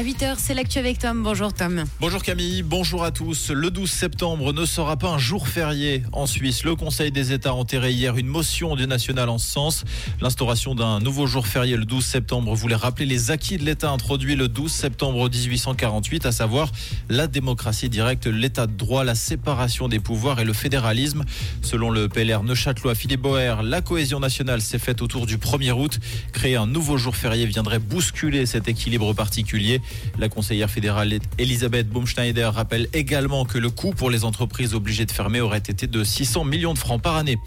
À 8h, c'est l'actu avec Tom. Bonjour Tom. Bonjour Camille, bonjour à tous. Le 12 septembre ne sera pas un jour férié en Suisse. Le Conseil des États a enterré hier une motion du national en ce sens. L'instauration d'un nouveau jour férié le 12 septembre voulait rappeler les acquis de l'État introduit le 12 septembre 1848, à savoir la démocratie directe, l'état de droit, la séparation des pouvoirs et le fédéralisme. Selon le PLR Neuchâtelois Philippe Boer, la cohésion nationale s'est faite autour du 1er août. Créer un nouveau jour férié viendrait bousculer cet équilibre particulier. La conseillère fédérale Elisabeth Baumschneider rappelle également que le coût pour les entreprises obligées de fermer aurait été de 600 millions de francs par année.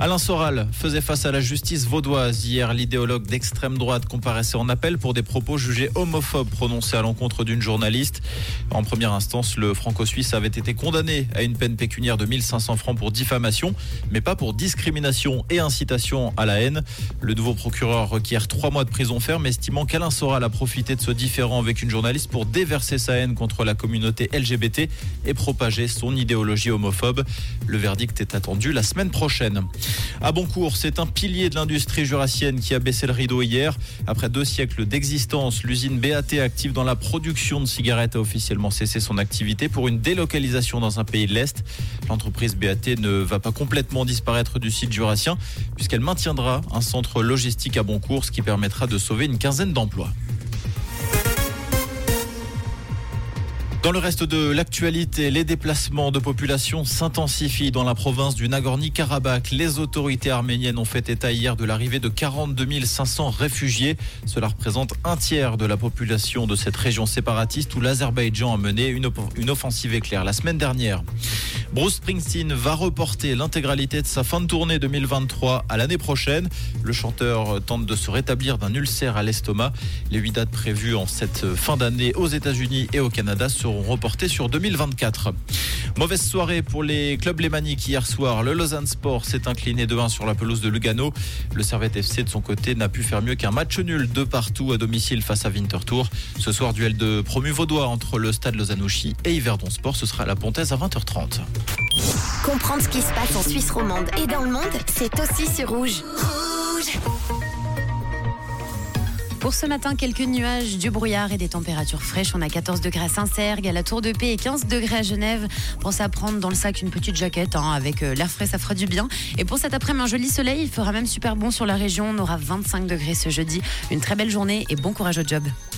Alain Soral faisait face à la justice vaudoise. Hier, l'idéologue d'extrême droite comparaissait en appel pour des propos jugés homophobes prononcés à l'encontre d'une journaliste. En première instance, le franco-suisse avait été condamné à une peine pécuniaire de 1500 francs pour diffamation, mais pas pour discrimination et incitation à la haine. Le nouveau procureur requiert trois mois de prison ferme, estimant qu'Alain Soral a profité de ce différent une journaliste pour déverser sa haine contre la communauté LGBT et propager son idéologie homophobe. Le verdict est attendu la semaine prochaine. À Boncourt, c'est un pilier de l'industrie jurassienne qui a baissé le rideau hier. Après deux siècles d'existence, l'usine BAT active dans la production de cigarettes a officiellement cessé son activité pour une délocalisation dans un pays de l'Est. L'entreprise BAT ne va pas complètement disparaître du site jurassien puisqu'elle maintiendra un centre logistique à Boncourt, ce qui permettra de sauver une quinzaine d'emplois. Dans le reste de l'actualité, les déplacements de population s'intensifient dans la province du Nagorno-Karabakh. Les autorités arméniennes ont fait état hier de l'arrivée de 42 500 réfugiés. Cela représente un tiers de la population de cette région séparatiste où l'Azerbaïdjan a mené une, une offensive éclair la semaine dernière. Bruce Springsteen va reporter l'intégralité de sa fin de tournée 2023 à l'année prochaine. Le chanteur tente de se rétablir d'un ulcère à l'estomac. Les huit dates prévues en cette fin d'année aux États-Unis et au Canada seront reportées sur 2024. Mauvaise soirée pour les clubs lémaniques hier soir. Le Lausanne Sport s'est incliné de 1 sur la pelouse de Lugano. Le Servette FC de son côté n'a pu faire mieux qu'un match nul de partout à domicile face à Winterthur. Ce soir, duel de promu vaudois entre le stade Lausanne-Ouchy et Yverdon Sport. Ce sera à la Pontaise à 20h30. Comprendre ce qui se passe en Suisse romande et dans le monde, c'est aussi sur. Rouge Pour ce matin, quelques nuages, du brouillard et des températures fraîches. On a 14 degrés à Saint-Sergue, à la Tour de Paix et 15 degrés à Genève. Pensez à prendre dans le sac une petite jaquette hein, avec euh, l'air frais, ça fera du bien. Et pour cet après-midi, un joli soleil. Il fera même super bon sur la région. On aura 25 degrés ce jeudi. Une très belle journée et bon courage au job.